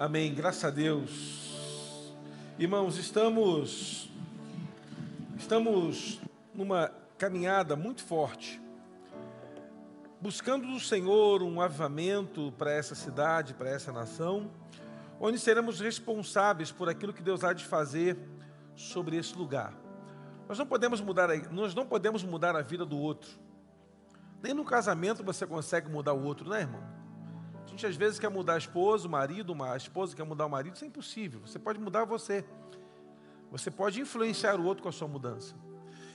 Amém. Graças a Deus. Irmãos, estamos estamos numa caminhada muito forte, buscando do Senhor um avivamento para essa cidade, para essa nação, onde seremos responsáveis por aquilo que Deus há de fazer sobre esse lugar. Nós não podemos mudar, nós não podemos mudar a vida do outro. Nem no casamento você consegue mudar o outro, né, irmão? Gente às vezes quer mudar a esposa, o marido, a esposa quer mudar o marido, isso é impossível. Você pode mudar você. Você pode influenciar o outro com a sua mudança.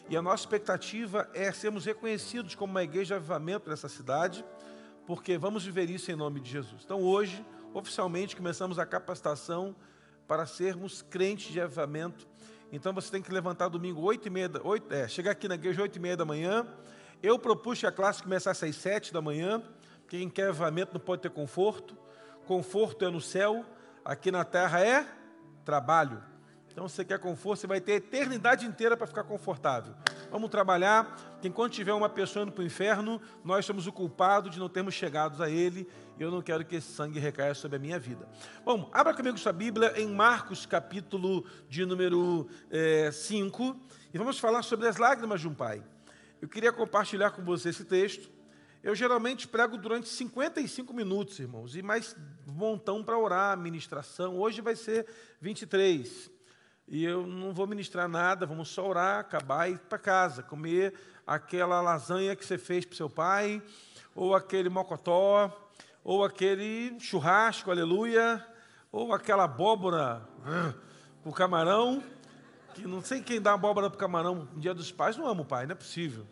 E a nossa expectativa é sermos reconhecidos como uma igreja de avivamento nessa cidade, porque vamos viver isso em nome de Jesus. Então hoje, oficialmente, começamos a capacitação para sermos crentes de avivamento. Então você tem que levantar domingo 8 e meia, 8, é, chegar aqui na igreja 8 e meia da manhã. Eu propus que a classe começasse às 7 da manhã, quem quer avivamento não pode ter conforto. Conforto é no céu, aqui na terra é trabalho. Então, se você quer conforto, você vai ter a eternidade inteira para ficar confortável. Vamos trabalhar, que enquanto tiver uma pessoa indo para o inferno, nós somos o culpado de não termos chegado a Ele, e eu não quero que esse sangue recaia sobre a minha vida. Bom, abra comigo sua Bíblia em Marcos, capítulo de número 5, é, e vamos falar sobre as lágrimas de um pai. Eu queria compartilhar com você esse texto. Eu geralmente prego durante 55 minutos, irmãos, e mais montão para orar, ministração. Hoje vai ser 23 e eu não vou ministrar nada, vamos só orar, acabar e ir para casa, comer aquela lasanha que você fez para seu pai, ou aquele mocotó, ou aquele churrasco, aleluia, ou aquela abóbora com camarão, que não sei quem dá abóbora para camarão no dia dos pais, não ama o pai, não é possível.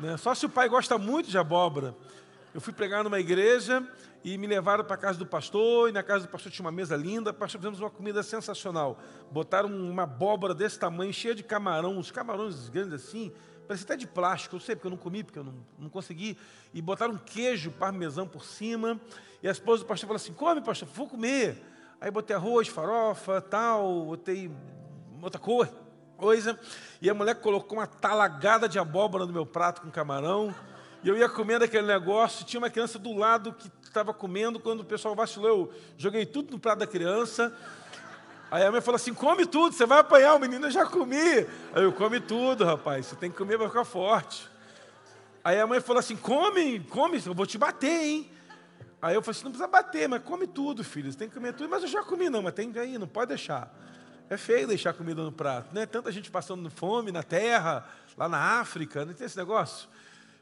Né? Só se o pai gosta muito de abóbora. Eu fui pregar numa igreja e me levaram para a casa do pastor, e na casa do pastor tinha uma mesa linda, pastor, fizemos uma comida sensacional. Botaram uma abóbora desse tamanho, cheia de camarão, uns camarões grandes assim, parecia até de plástico, eu sei porque eu não comi, porque eu não, não consegui, e botaram um queijo parmesão por cima, e a esposa do pastor falou assim, come pastor, vou comer. Aí botei arroz, farofa, tal, botei outra coisa, coisa, e a mulher colocou uma talagada de abóbora no meu prato com camarão, e eu ia comendo aquele negócio, tinha uma criança do lado que estava comendo, quando o pessoal vacilou, eu joguei tudo no prato da criança. Aí a mãe falou assim: come tudo, você vai apanhar, o menino eu já comi. Aí eu come tudo, rapaz, você tem que comer para ficar forte. Aí a mãe falou assim: come, come, eu vou te bater, hein? Aí eu falei assim: não precisa bater, mas come tudo, filho, você tem que comer tudo. Mas eu já comi, não, mas tem aí, não pode deixar. É feio deixar comida no prato, né? Tanta gente passando fome na terra, lá na África, não tem esse negócio?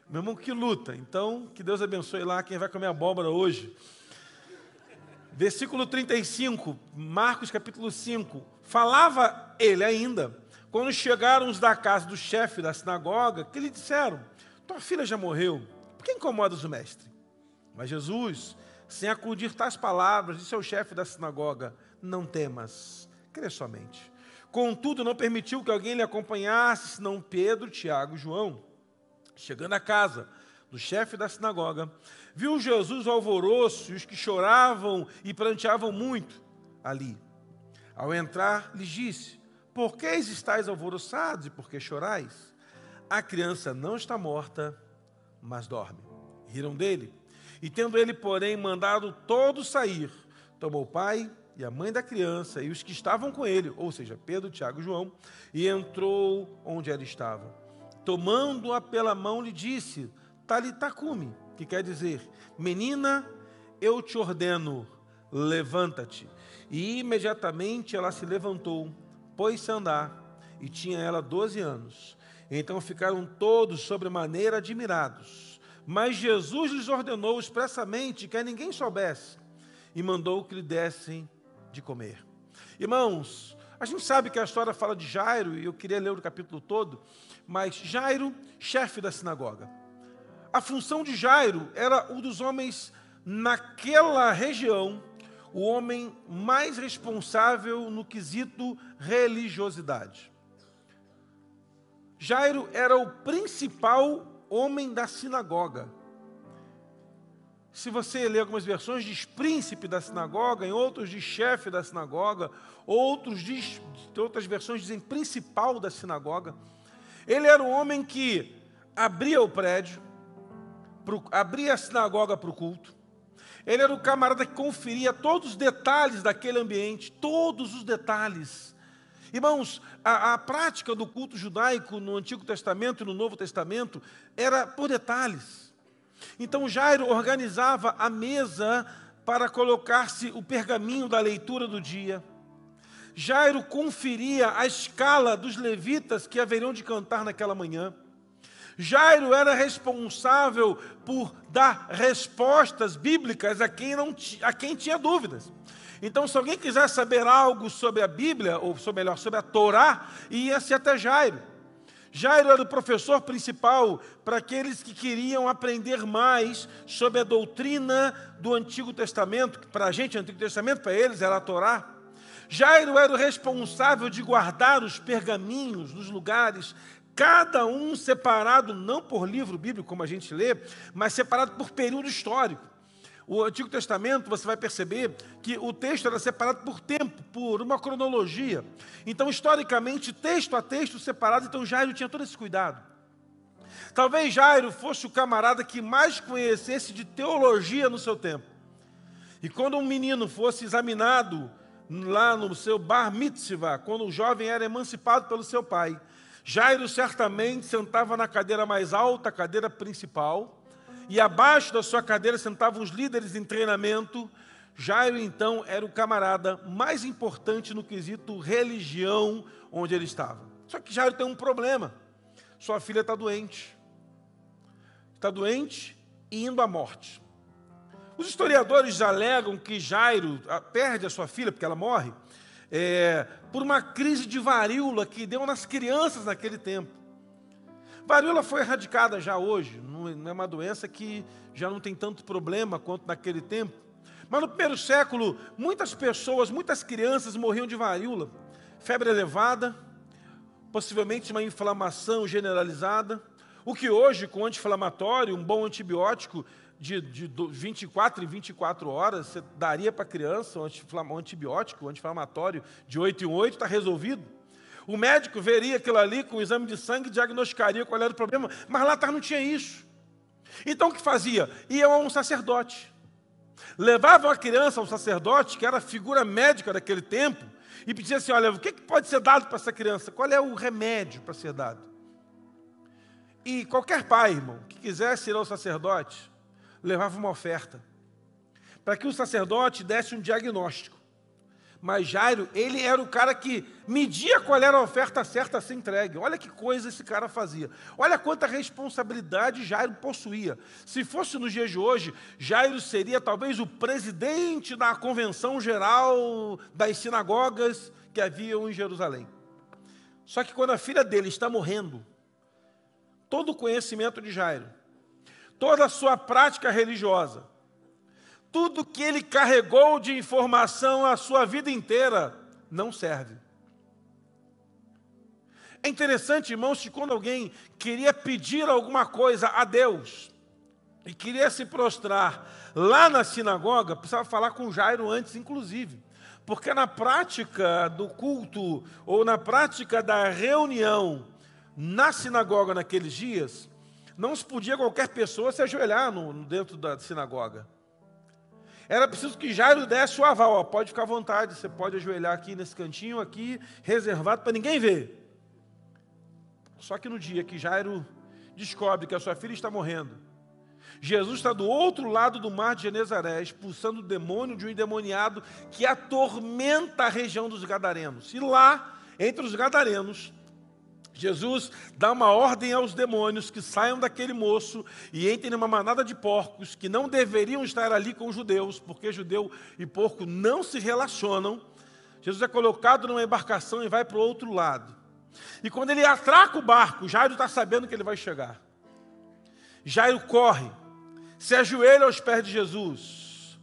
Meu irmão, que luta. Então, que Deus abençoe lá quem vai comer abóbora hoje. Versículo 35, Marcos capítulo 5. Falava ele ainda, quando chegaram os da casa do chefe da sinagoga, que lhe disseram: Tua filha já morreu, por que incomodas o mestre? Mas Jesus, sem acudir tais palavras, disse ao chefe da sinagoga: Não temas, crê somente. Contudo, não permitiu que alguém lhe acompanhasse, senão Pedro, Tiago e João. Chegando à casa do chefe da sinagoga, viu Jesus o alvoroço e os que choravam e pranteavam muito ali. Ao entrar, lhes disse: Por que estáis alvoroçados e por que chorais? A criança não está morta, mas dorme. Riram dele. E tendo ele, porém, mandado todos sair, tomou o pai e a mãe da criança e os que estavam com ele, ou seja, Pedro, Tiago e João, e entrou onde ela estava tomando-a pela mão, lhe disse: Talitacume, que quer dizer, menina, eu te ordeno, levanta-te. E imediatamente ela se levantou, pôs-se a andar, e tinha ela doze anos. Então ficaram todos sobremaneira admirados. Mas Jesus lhes ordenou expressamente que ninguém soubesse, e mandou que lhe dessem de comer. Irmãos, a gente sabe que a história fala de Jairo, e eu queria ler o capítulo todo, mas Jairo, chefe da sinagoga. A função de Jairo era um dos homens naquela região, o homem mais responsável no quesito religiosidade. Jairo era o principal homem da sinagoga. Se você ler algumas versões, diz príncipe da sinagoga, em outros diz chefe da sinagoga, outros diz, outras versões dizem principal da sinagoga. Ele era um homem que abria o prédio, abria a sinagoga para o culto. Ele era o camarada que conferia todos os detalhes daquele ambiente, todos os detalhes. Irmãos, a, a, prática do culto judaico no Antigo Testamento e no Novo Testamento era por detalhes. Então Jairo organizava a mesa para colocar-se o pergaminho da leitura do dia. Jairo conferia a escala dos levitas que haveriam de cantar naquela manhã. Jairo era responsável por dar respostas bíblicas a quem, não, a quem tinha dúvidas. Então, se alguém quiser saber algo sobre a Bíblia, ou melhor, sobre a Torá, ia-se até Jairo. Jairo era o professor principal para aqueles que queriam aprender mais sobre a doutrina do Antigo Testamento, que para a gente, o Antigo Testamento, para eles era a Torá. Jairo era o responsável de guardar os pergaminhos nos lugares cada um separado não por livro bíblico, como a gente lê, mas separado por período histórico. O Antigo Testamento, você vai perceber que o texto era separado por tempo, por uma cronologia. Então, historicamente, texto a texto separado, então Jairo tinha todo esse cuidado. Talvez Jairo fosse o camarada que mais conhecesse de teologia no seu tempo. E quando um menino fosse examinado lá no seu bar mitzvah, quando o jovem era emancipado pelo seu pai, Jairo certamente sentava na cadeira mais alta, a cadeira principal, e abaixo da sua cadeira sentavam os líderes em treinamento. Jairo, então, era o camarada mais importante no quesito religião onde ele estava. Só que Jairo tem um problema. Sua filha está doente. Está doente e indo à morte. Os historiadores alegam que Jairo ah, perde a sua filha, porque ela morre, é, por uma crise de varíola que deu nas crianças naquele tempo. Varíola foi erradicada já hoje, não é uma doença que já não tem tanto problema quanto naquele tempo. Mas no primeiro século, muitas pessoas, muitas crianças morriam de varíola, febre elevada, possivelmente uma inflamação generalizada, o que hoje, com anti-inflamatório, um bom antibiótico, de, de 24 em 24 horas, você daria para a criança um antibiótico, um anti-inflamatório de 8 em 8, está resolvido. O médico veria aquilo ali com o exame de sangue, diagnosticaria qual era o problema, mas lá atrás não tinha isso. Então o que fazia? Ia a um sacerdote. Levava a criança ao sacerdote, que era a figura médica daquele tempo, e pedia assim: olha, o que pode ser dado para essa criança? Qual é o remédio para ser dado? E qualquer pai, irmão, que quisesse ir ao sacerdote, levava uma oferta, para que o sacerdote desse um diagnóstico. Mas Jairo, ele era o cara que media qual era a oferta certa a ser entregue. Olha que coisa esse cara fazia. Olha quanta responsabilidade Jairo possuía. Se fosse nos dias de hoje, Jairo seria talvez o presidente da convenção geral das sinagogas que haviam em Jerusalém. Só que quando a filha dele está morrendo, todo o conhecimento de Jairo toda a sua prática religiosa, tudo que ele carregou de informação a sua vida inteira, não serve. É interessante, irmãos, que quando alguém queria pedir alguma coisa a Deus e queria se prostrar lá na sinagoga, precisava falar com Jairo antes, inclusive. Porque na prática do culto ou na prática da reunião na sinagoga naqueles dias, não se podia qualquer pessoa se ajoelhar no, dentro da sinagoga. Era preciso que Jairo desse o aval, ó, pode ficar à vontade, você pode ajoelhar aqui nesse cantinho aqui, reservado para ninguém ver. Só que no dia que Jairo descobre que a sua filha está morrendo, Jesus está do outro lado do mar de Genezaré, expulsando o demônio de um endemoniado que atormenta a região dos Gadarenos. E lá, entre os Gadarenos, Jesus dá uma ordem aos demônios que saiam daquele moço e entrem numa manada de porcos que não deveriam estar ali com os judeus, porque judeu e porco não se relacionam. Jesus é colocado numa embarcação e vai para o outro lado. E quando ele atraca o barco, Jairo está sabendo que ele vai chegar. Jairo corre, se ajoelha aos pés de Jesus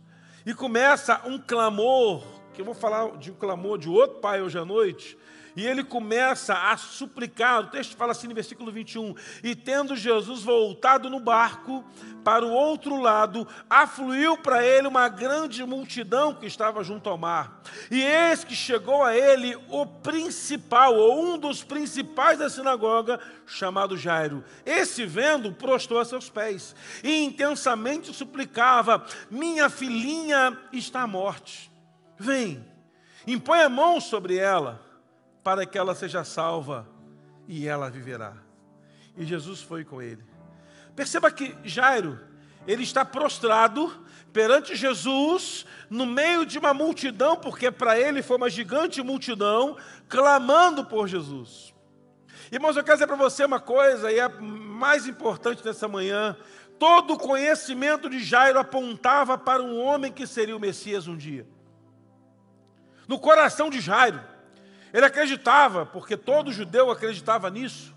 e começa um clamor que eu vou falar de um clamor de outro pai hoje à noite, e ele começa a suplicar, o texto fala assim no versículo 21, e tendo Jesus voltado no barco para o outro lado, afluiu para ele uma grande multidão que estava junto ao mar. E eis que chegou a ele o principal, ou um dos principais da sinagoga, chamado Jairo. Esse vendo, prostrou a seus pés e intensamente suplicava: Minha filhinha está à morte. Vem, impõe a mão sobre ela para que ela seja salva e ela viverá. E Jesus foi com ele. Perceba que Jairo, ele está prostrado perante Jesus, no meio de uma multidão, porque para ele foi uma gigante multidão, clamando por Jesus. Irmãos, eu quero dizer para você uma coisa, e é mais importante nessa manhã: todo o conhecimento de Jairo apontava para um homem que seria o Messias um dia. No coração de Jairo, ele acreditava, porque todo judeu acreditava nisso,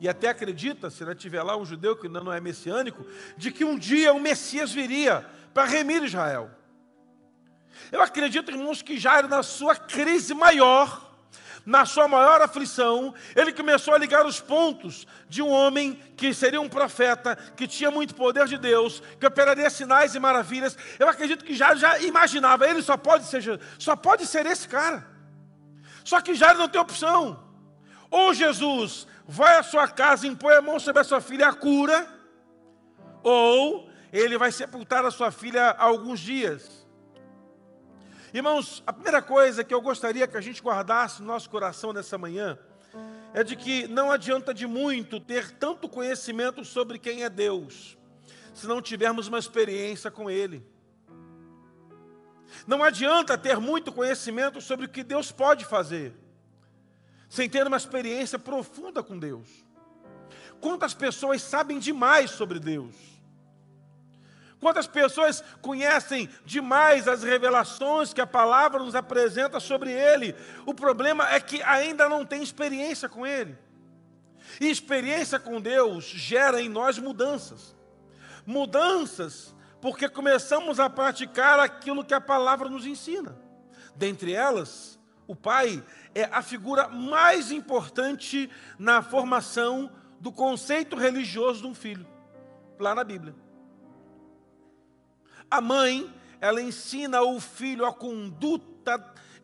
e até acredita, se não tiver lá um judeu que ainda não é messiânico, de que um dia o Messias viria para remir Israel. Eu acredito, irmãos, que Jairo, na sua crise maior, na sua maior aflição, ele começou a ligar os pontos de um homem que seria um profeta, que tinha muito poder de Deus, que operaria sinais e maravilhas. Eu acredito que Jairo já imaginava, ele só pode ser, só pode ser esse cara. Só que Jairo não tem opção. Ou Jesus vai à sua casa, impõe a mão sobre a sua filha a cura, ou ele vai sepultar a sua filha há alguns dias. Irmãos, a primeira coisa que eu gostaria que a gente guardasse no nosso coração nessa manhã é de que não adianta de muito ter tanto conhecimento sobre quem é Deus, se não tivermos uma experiência com Ele. Não adianta ter muito conhecimento sobre o que Deus pode fazer, sem ter uma experiência profunda com Deus. Quantas pessoas sabem demais sobre Deus? Quantas pessoas conhecem demais as revelações que a palavra nos apresenta sobre Ele? O problema é que ainda não tem experiência com Ele. E experiência com Deus gera em nós mudanças. Mudanças porque começamos a praticar aquilo que a palavra nos ensina. Dentre elas, o pai é a figura mais importante na formação do conceito religioso de um filho, lá na Bíblia. A mãe, ela ensina o filho a conduta,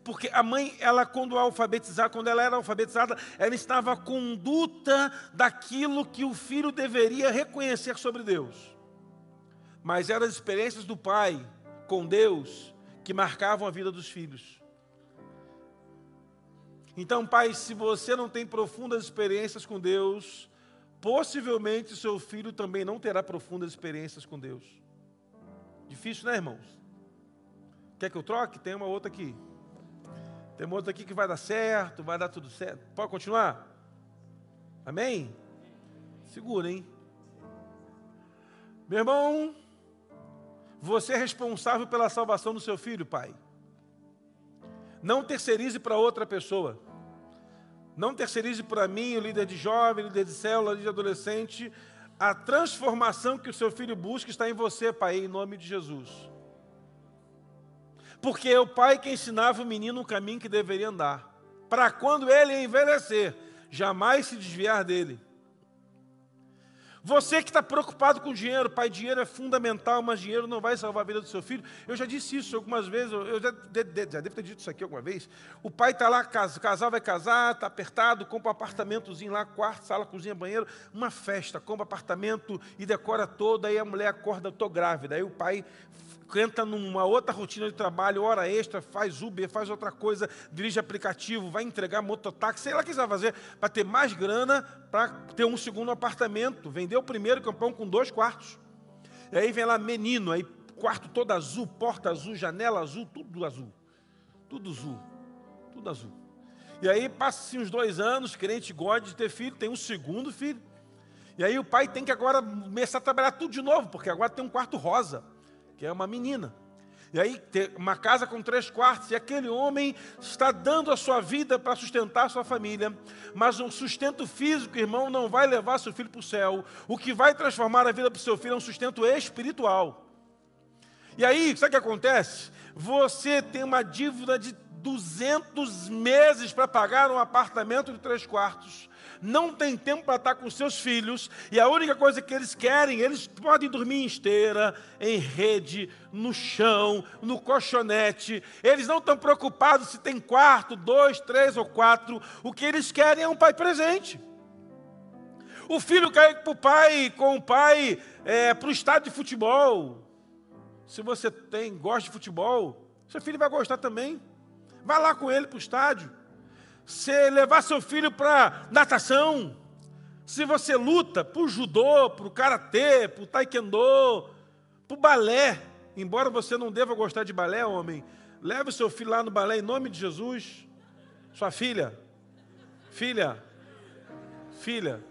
porque a mãe, ela quando alfabetizada, quando ela era alfabetizada, ela ensinava a conduta daquilo que o filho deveria reconhecer sobre Deus mas eram as experiências do pai com Deus que marcavam a vida dos filhos. Então, pai, se você não tem profundas experiências com Deus, possivelmente seu filho também não terá profundas experiências com Deus. Difícil, né, irmãos? Quer que eu troque? Tem uma outra aqui. Tem uma outra aqui que vai dar certo, vai dar tudo certo. Pode continuar? Amém? Segura, hein? Meu irmão, você é responsável pela salvação do seu filho, pai. Não terceirize para outra pessoa. Não terceirize para mim, o líder de jovem, líder de célula, líder de adolescente. A transformação que o seu filho busca está em você, pai, em nome de Jesus. Porque é o pai que ensinava o menino o caminho que deveria andar. Para quando ele envelhecer, jamais se desviar dele. Você que está preocupado com dinheiro, pai, dinheiro é fundamental, mas dinheiro não vai salvar a vida do seu filho. Eu já disse isso algumas vezes, eu já, já devo ter dito isso aqui alguma vez. O pai está lá, o casal vai casar, está apertado, compra um apartamentozinho lá, quarto, sala, cozinha, banheiro, uma festa, compra apartamento e decora toda, aí a mulher acorda, estou grávida. Aí o pai entra numa outra rotina de trabalho, hora extra, faz Uber, faz outra coisa, dirige aplicativo, vai entregar mototáxi, sei lá o que você vai fazer, para ter mais grana, para ter um segundo apartamento. Vendeu o primeiro campão com dois quartos. E aí vem lá menino, aí quarto todo azul, porta azul, janela azul, tudo azul. Tudo azul. Tudo azul. E aí passa-se uns dois anos, crente gosta de ter filho, tem um segundo filho. E aí o pai tem que agora começar a trabalhar tudo de novo, porque agora tem um quarto rosa que é uma menina. E aí, uma casa com três quartos, e aquele homem está dando a sua vida para sustentar a sua família, mas o sustento físico, irmão, não vai levar seu filho para o céu. O que vai transformar a vida para o seu filho é um sustento espiritual. E aí, sabe o que acontece? Você tem uma dívida de 200 meses para pagar um apartamento de três quartos. Não tem tempo para estar com seus filhos, e a única coisa que eles querem, eles podem dormir em esteira, em rede, no chão, no colchonete. Eles não estão preocupados se tem quarto, dois, três ou quatro. O que eles querem é um pai presente. O filho ir para o pai, com o pai, é, para o estádio de futebol. Se você tem, gosta de futebol, seu filho vai gostar também. Vai lá com ele para o estádio. Se levar seu filho para natação. Se você luta o judô, o karatê, o taekwondo, o balé. Embora você não deva gostar de balé, homem, leve seu filho lá no balé em nome de Jesus. Sua filha, filha, filha,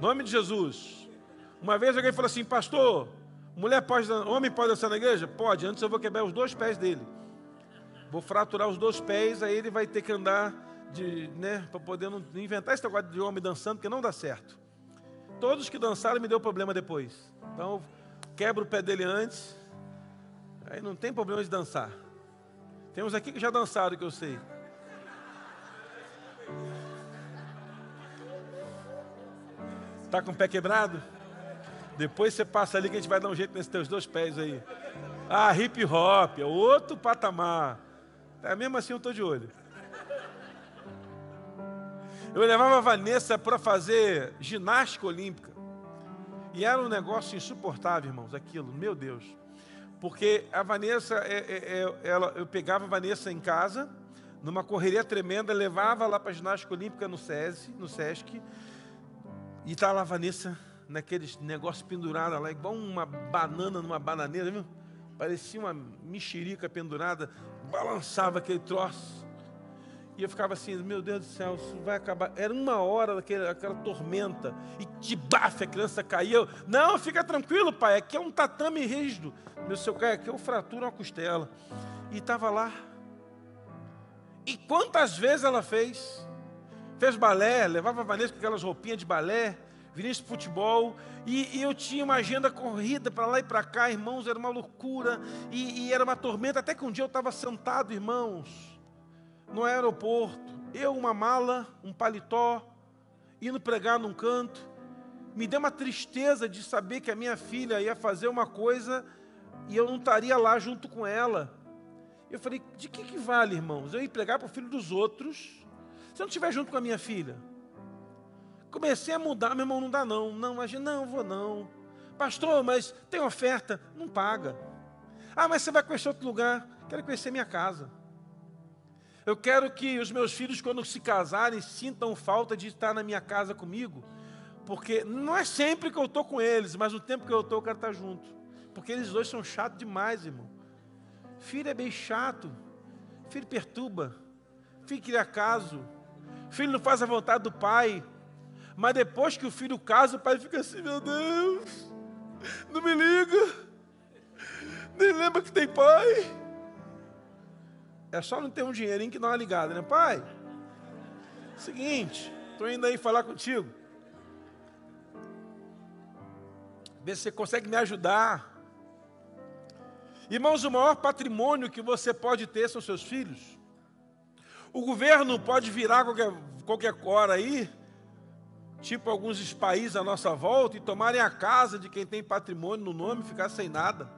nome de Jesus. Uma vez alguém falou assim, pastor, mulher pode, homem pode dançar na igreja? Pode, antes eu vou quebrar os dois pés dele. Vou fraturar os dois pés, aí ele vai ter que andar de, né, para poder não inventar esse negócio de homem dançando, porque não dá certo. Todos que dançaram me deu problema depois. Então, quebra o pé dele antes. Aí não tem problema de dançar. Temos aqui que já dançaram, que eu sei. Tá com o pé quebrado? Depois você passa ali que a gente vai dar um jeito nesses teus dois pés aí. Ah, hip hop, é outro patamar. Mesmo assim eu estou de olho. Eu levava a Vanessa para fazer ginástica olímpica. E era um negócio insuportável, irmãos, aquilo, meu Deus. Porque a Vanessa, é, é, é, ela, eu pegava a Vanessa em casa, numa correria tremenda, levava lá para a ginástica olímpica no SESI, no SESC, e estava lá a Vanessa naqueles negócios pendurados lá, igual uma banana numa bananeira, viu? Parecia uma mexerica pendurada, balançava aquele troço. E eu ficava assim, meu Deus do céu, isso vai acabar. Era uma hora daquela aquela tormenta. E de bafe a criança caía. não, fica tranquilo, pai. Aqui é um tatame rígido. Meu seu cai aqui eu fraturo uma costela. E estava lá. E quantas vezes ela fez? Fez balé, levava a Vanessa com aquelas roupinhas de balé. Vinícius Futebol, e, e, eu tinha uma agenda corrida para lá e para cá, irmãos, era uma loucura, e, e era uma tormenta, até que um dia eu estava sentado, irmãos, no aeroporto, eu, uma mala, um paletó, indo pregar num canto, me deu uma tristeza de saber que a minha filha ia fazer uma coisa e eu não estaria lá junto com ela. Eu falei, de que, que vale, irmãos? Eu ir pregar para o filho dos outros, se eu não estiver junto com a minha filha? Comecei a mudar, meu irmão, não dá não. Não, mas não, vou não. Pastor, mas tem oferta? Não paga. Ah, mas você vai conhecer outro lugar? Quero conhecer minha casa. Eu quero que os meus filhos, quando se casarem, sintam falta de estar na minha casa comigo. Porque não é sempre que eu estou com eles, mas no tempo que eu estou, eu quero estar junto. Porque eles dois são chatos demais, irmão. Filho é bem chato. Filho perturba. Filho cria caso. Filho não faz a vontade do pai. Mas depois que o filho casa, o pai fica assim: meu Deus, não me liga, nem lembra que tem pai. É só não ter um dinheirinho que dá uma ligada, né, pai? Seguinte, estou indo aí falar contigo. Ver se você consegue me ajudar. Irmãos, o maior patrimônio que você pode ter são seus filhos. O governo pode virar qualquer, qualquer hora aí tipo alguns países à nossa volta, e tomarem a casa de quem tem patrimônio no nome e ficar sem nada.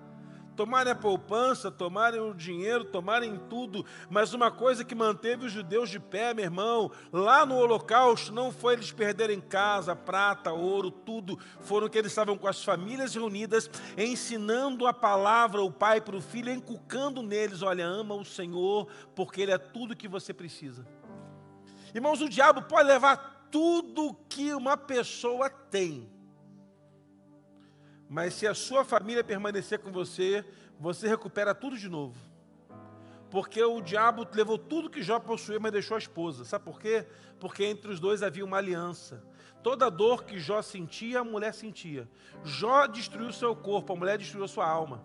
Tomarem a poupança, tomarem o dinheiro, tomarem tudo, mas uma coisa que manteve os judeus de pé, meu irmão, lá no Holocausto, não foi eles perderem casa, prata, ouro, tudo, foram que eles estavam com as famílias reunidas, ensinando a palavra, o pai para o filho, encucando neles: olha, ama o Senhor, porque Ele é tudo que você precisa. Irmãos, o diabo pode levar tudo que uma pessoa tem. Mas se a sua família permanecer com você, você recupera tudo de novo. Porque o diabo levou tudo que Jó possuía, mas deixou a esposa. Sabe por quê? Porque entre os dois havia uma aliança. Toda dor que Jó sentia, a mulher sentia. Jó destruiu seu corpo, a mulher destruiu sua alma.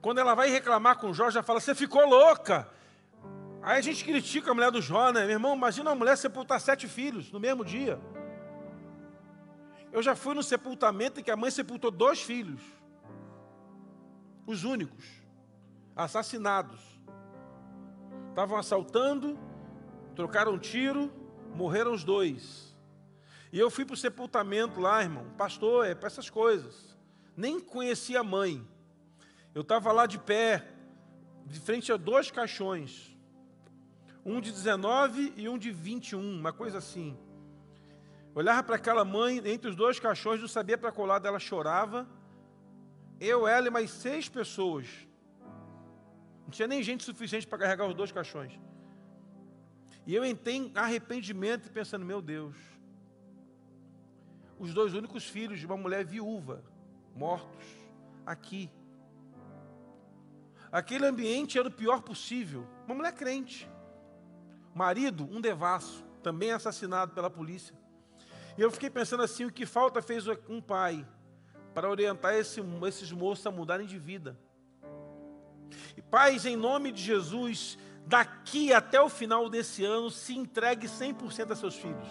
Quando ela vai reclamar com Jó, já fala: Você ficou louca. Aí a gente critica a mulher do Jó, né? Meu irmão, imagina uma mulher sepultar sete filhos no mesmo dia. Eu já fui no sepultamento em que a mãe sepultou dois filhos. Os únicos. assassinados. Estavam assaltando, trocaram tiro, morreram os dois. E eu fui para o sepultamento lá, irmão. Pastor, é para essas coisas. Nem conhecia a mãe. Eu estava lá de pé, de frente a dois caixões. Um de 19 e um de 21, uma coisa assim. Olhava para aquela mãe, entre os dois caixões, não sabia para qual lado ela chorava. Eu, ela e mais seis pessoas. Não tinha nem gente suficiente para carregar os dois caixões. E eu entrei em arrependimento pensando, meu Deus, os dois únicos filhos de uma mulher viúva, mortos, aqui. Aquele ambiente era o pior possível. Uma mulher crente. Marido, um devasso, também assassinado pela polícia. E eu fiquei pensando assim: o que falta fez um pai para orientar esse, esses moços a mudarem de vida. E pais, em nome de Jesus, daqui até o final desse ano, se entregue 100% a seus filhos.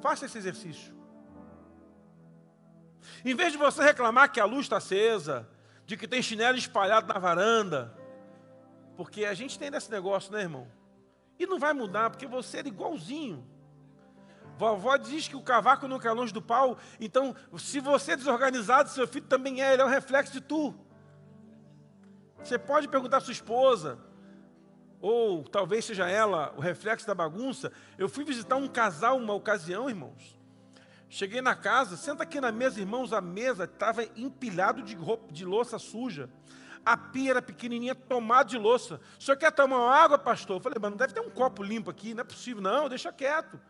Faça esse exercício. Em vez de você reclamar que a luz está acesa, de que tem chinelo espalhado na varanda, porque a gente tem desse negócio, né, irmão? E não vai mudar, porque você era igualzinho. Vovó diz que o cavaco nunca é longe do pau, então, se você é desorganizado, seu filho também é, ele é um reflexo de tu. Você pode perguntar à sua esposa, ou talvez seja ela o reflexo da bagunça. Eu fui visitar um casal uma ocasião, irmãos. Cheguei na casa, senta aqui na mesa, irmãos, a mesa estava empilhado de roupa, de louça suja. A pia era pequenininha, tomada de louça. O senhor quer tomar uma água, pastor? Eu falei, mas não deve ter um copo limpo aqui, não é possível. Não, deixa quieto.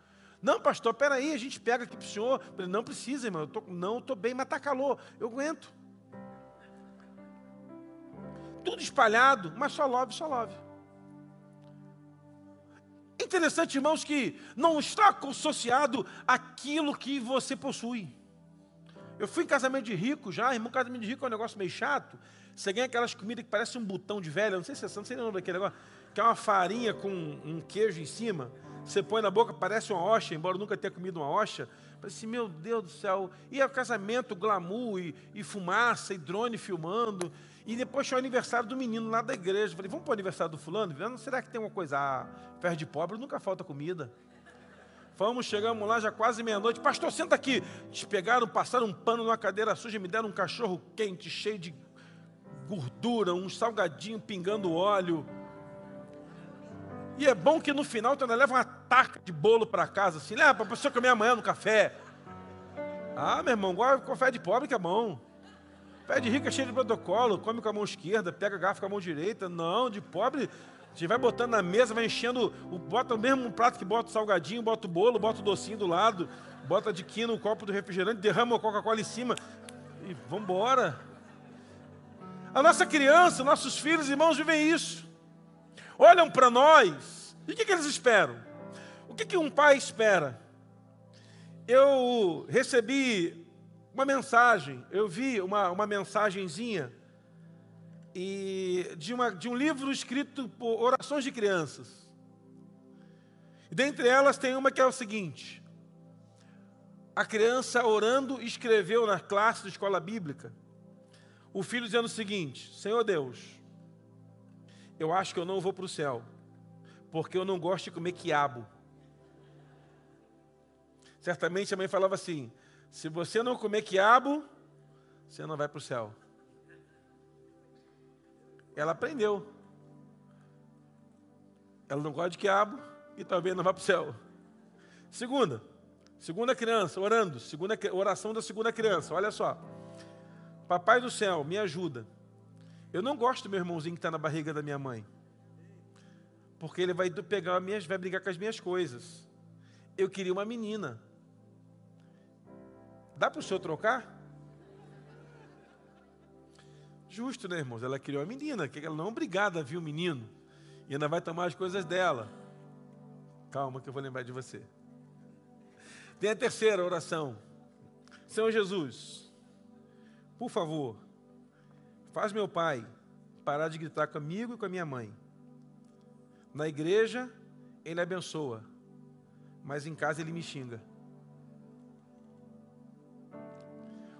Não, pastor, peraí, a gente pega aqui para o senhor. Eu falei, não precisa, irmão. Eu tô, não, estou bem, mas está calor. Eu aguento. Tudo espalhado, mas só love, só love. Interessante, irmãos, que não está associado aquilo que você possui. Eu fui em casamento de rico já, irmão, casamento de rico é um negócio meio chato. Você ganha aquelas comidas que parece um botão de velha, não sei se você não sei o nome daquele negócio, que é uma farinha com um queijo em cima. Você põe na boca, parece uma hoxa, embora nunca tenha comido uma hoxa. Parece assim, meu Deus do céu. E é o casamento, glamour, e, e fumaça, e drone filmando. E depois tinha o aniversário do menino lá da igreja. falei, vamos para o aniversário do fulano? Não, será que tem uma coisa? Ah, ferro de pobre nunca falta comida. Vamos, chegamos lá, já quase meia-noite. Pastor, senta aqui. Te pegaram, passaram um pano numa cadeira suja, me deram um cachorro quente, cheio de gordura, um salgadinho pingando óleo. E é bom que no final tu ainda leva uma taca de bolo para casa, assim, leva para você comer amanhã no café. Ah, meu irmão, agora café de pobre que é bom. Pé de rico é cheio de protocolo, come com a mão esquerda, pega garfo com a mão direita. Não, de pobre, gente vai botando na mesa, vai enchendo, bota o mesmo prato que bota o salgadinho, bota o bolo, bota o docinho do lado, bota de quina o copo do refrigerante, derrama a Coca-Cola em cima e vamos embora. A nossa criança, nossos filhos irmãos vivem isso. Olham para nós, e o que, que eles esperam? O que, que um pai espera? Eu recebi uma mensagem, eu vi uma, uma mensagenzinha e de, uma, de um livro escrito por orações de crianças. E dentre elas tem uma que é o seguinte: a criança orando escreveu na classe da escola bíblica, o filho dizendo o seguinte: Senhor Deus, eu acho que eu não vou para o céu, porque eu não gosto de comer quiabo. Certamente a mãe falava assim: se você não comer quiabo, você não vai para o céu. Ela aprendeu. Ela não gosta de quiabo e talvez não vá para o céu. Segunda, segunda criança, orando, segunda oração da segunda criança. Olha só. Papai do céu, me ajuda. Eu não gosto do meu irmãozinho que está na barriga da minha mãe. Porque ele vai pegar minhas, vai brigar com as minhas coisas. Eu queria uma menina. Dá para o senhor trocar? Justo, né, irmãos? Ela criou a menina, que ela não é obrigada a vir o menino. E ainda vai tomar as coisas dela. Calma que eu vou lembrar de você. Tem a terceira oração. Senhor Jesus, por favor, faz meu pai parar de gritar comigo e com a minha mãe. Na igreja, ele abençoa, mas em casa ele me xinga.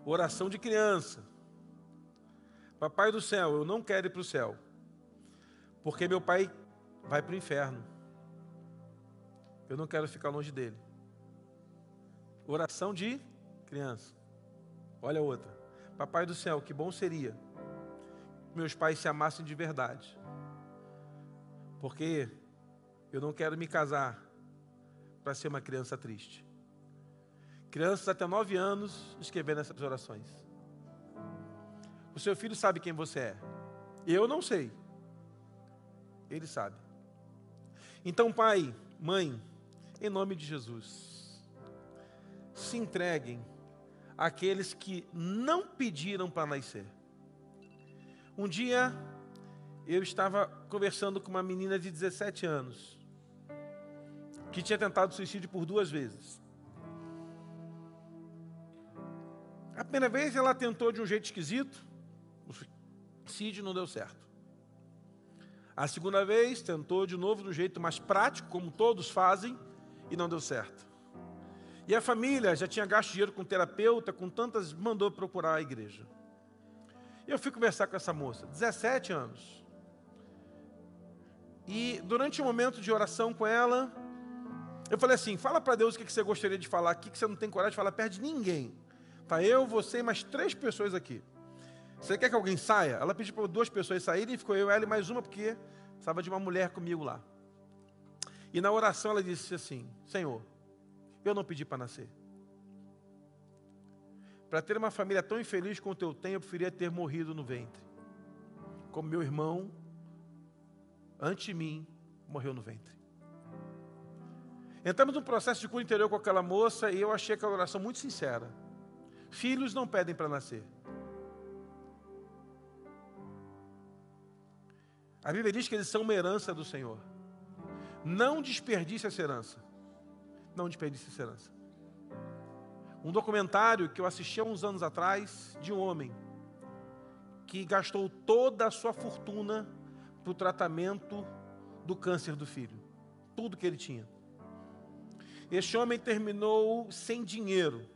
Oração de criança. Papai do céu, eu não quero ir para o céu. Porque meu pai vai para o inferno. Eu não quero ficar longe dele. Oração de criança. Olha outra. Papai do céu, que bom seria meus pais se amassem de verdade. Porque eu não quero me casar para ser uma criança triste. Crianças até nove anos escrevendo essas orações. O seu filho sabe quem você é. Eu não sei. Ele sabe. Então, pai, mãe, em nome de Jesus, se entreguem àqueles que não pediram para nascer. Um dia, eu estava conversando com uma menina de 17 anos, que tinha tentado suicídio por duas vezes. A primeira vez ela tentou de um jeito esquisito, o suicídio não deu certo. A segunda vez tentou de novo um jeito mais prático, como todos fazem, e não deu certo. E a família já tinha gasto dinheiro com terapeuta, com tantas, mandou procurar a igreja. E eu fui conversar com essa moça, 17 anos. E durante um momento de oração com ela, eu falei assim: fala para Deus o que você gostaria de falar aqui, que você não tem coragem de falar perto de ninguém. Tá eu, você e mais três pessoas aqui. Você quer que alguém saia? Ela pediu para duas pessoas saírem, ficou eu, ela e mais uma, porque estava de uma mulher comigo lá. E na oração ela disse assim: Senhor, eu não pedi para nascer. Para ter uma família tão infeliz quanto eu tenho, eu preferia ter morrido no ventre. Como meu irmão, antes de mim, morreu no ventre. Entramos num processo de cura interior com aquela moça e eu achei aquela oração muito sincera. Filhos não pedem para nascer. A Bíblia diz que eles são uma herança do Senhor. Não desperdice essa herança. Não desperdice essa herança. Um documentário que eu assisti há uns anos atrás de um homem que gastou toda a sua fortuna para o tratamento do câncer do filho. Tudo que ele tinha. Este homem terminou sem dinheiro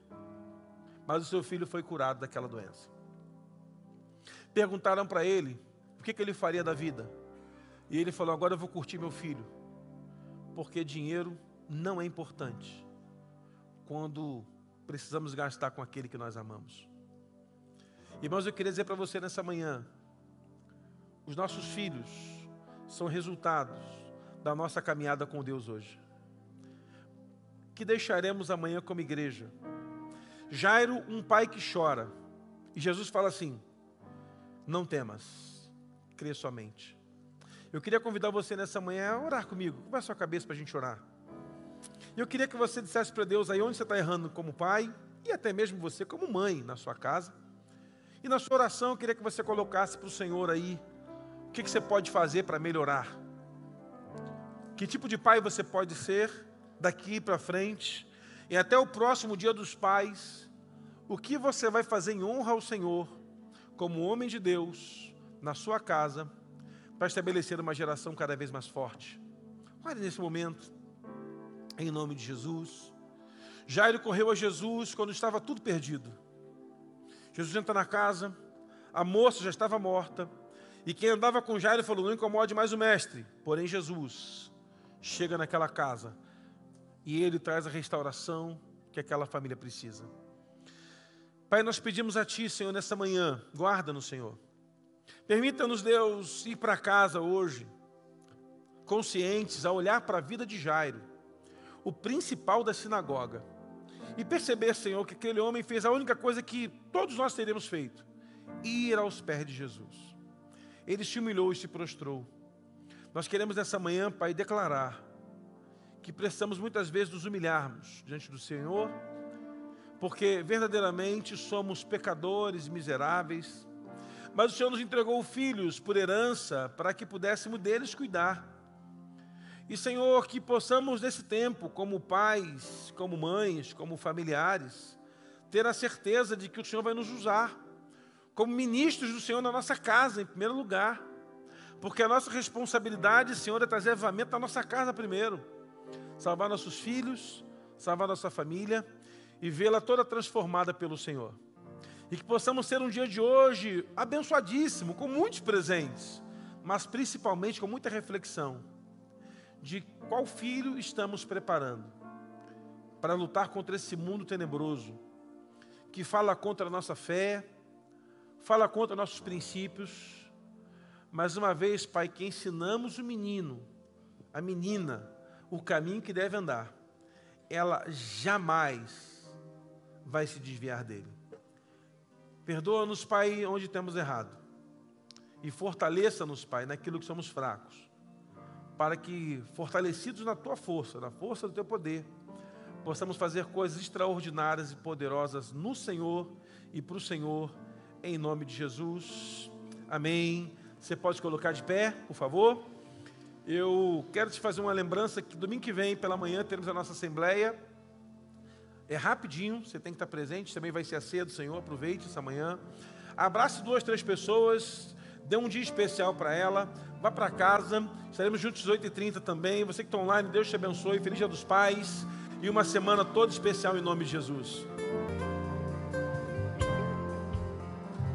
mas o seu filho foi curado daquela doença. Perguntaram para ele o que, que ele faria da vida. E ele falou: Agora eu vou curtir meu filho, porque dinheiro não é importante quando precisamos gastar com aquele que nós amamos. Irmãos, eu queria dizer para você nessa manhã: os nossos filhos são resultados da nossa caminhada com Deus hoje. Que deixaremos amanhã como igreja Jairo, um pai que chora. E Jesus fala assim: Não temas, crê somente. Eu queria convidar você nessa manhã a orar comigo. Curva a sua cabeça para a gente orar. Eu queria que você dissesse para Deus aí onde você está errando como pai, e até mesmo você como mãe na sua casa. E na sua oração eu queria que você colocasse para o Senhor aí o que, que você pode fazer para melhorar. Que tipo de pai você pode ser daqui para frente e até o próximo dia dos pais, o que você vai fazer em honra ao Senhor, como homem de Deus, na sua casa, para estabelecer uma geração cada vez mais forte. Olha nesse momento, em nome de Jesus. Jairo correu a Jesus quando estava tudo perdido. Jesus entra na casa, a moça já estava morta, e quem andava com Jairo falou: Não incomode mais o mestre. Porém, Jesus chega naquela casa e Ele traz a restauração que aquela família precisa. Pai, nós pedimos a Ti, Senhor, nessa manhã, guarda-nos, Senhor. Permita-nos, Deus, ir para casa hoje, conscientes a olhar para a vida de Jairo, o principal da sinagoga, e perceber, Senhor, que aquele homem fez a única coisa que todos nós teríamos feito: ir aos pés de Jesus. Ele se humilhou e se prostrou. Nós queremos nessa manhã, Pai, declarar que precisamos muitas vezes nos humilharmos diante do Senhor, porque verdadeiramente somos pecadores miseráveis, mas o Senhor nos entregou filhos por herança para que pudéssemos deles cuidar. E Senhor, que possamos nesse tempo, como pais, como mães, como familiares, ter a certeza de que o Senhor vai nos usar como ministros do Senhor na nossa casa, em primeiro lugar. Porque a nossa responsabilidade, Senhor, é trazer avamento na nossa casa primeiro salvar nossos filhos, salvar nossa família e vê-la toda transformada pelo Senhor. E que possamos ser um dia de hoje abençoadíssimo, com muitos presentes, mas principalmente com muita reflexão de qual filho estamos preparando para lutar contra esse mundo tenebroso que fala contra a nossa fé, fala contra nossos princípios. Mais uma vez, Pai, que ensinamos o menino, a menina, o caminho que deve andar, ela jamais vai se desviar dele. Perdoa-nos, Pai, onde temos errado e fortaleça-nos, Pai, naquilo que somos fracos, para que, fortalecidos na tua força, na força do teu poder, possamos fazer coisas extraordinárias e poderosas no Senhor e para o Senhor, em nome de Jesus. Amém. Você pode colocar de pé, por favor. Eu quero te fazer uma lembrança que domingo que vem, pela manhã, teremos a nossa assembleia. É rapidinho, você tem que estar presente, também vai ser a ceia do Senhor, aproveite essa manhã. Abrace duas, três pessoas, dê um dia especial para ela, vá para casa, estaremos juntos às 8h30 também. Você que está online, Deus te abençoe, feliz dia dos pais e uma semana toda especial em nome de Jesus.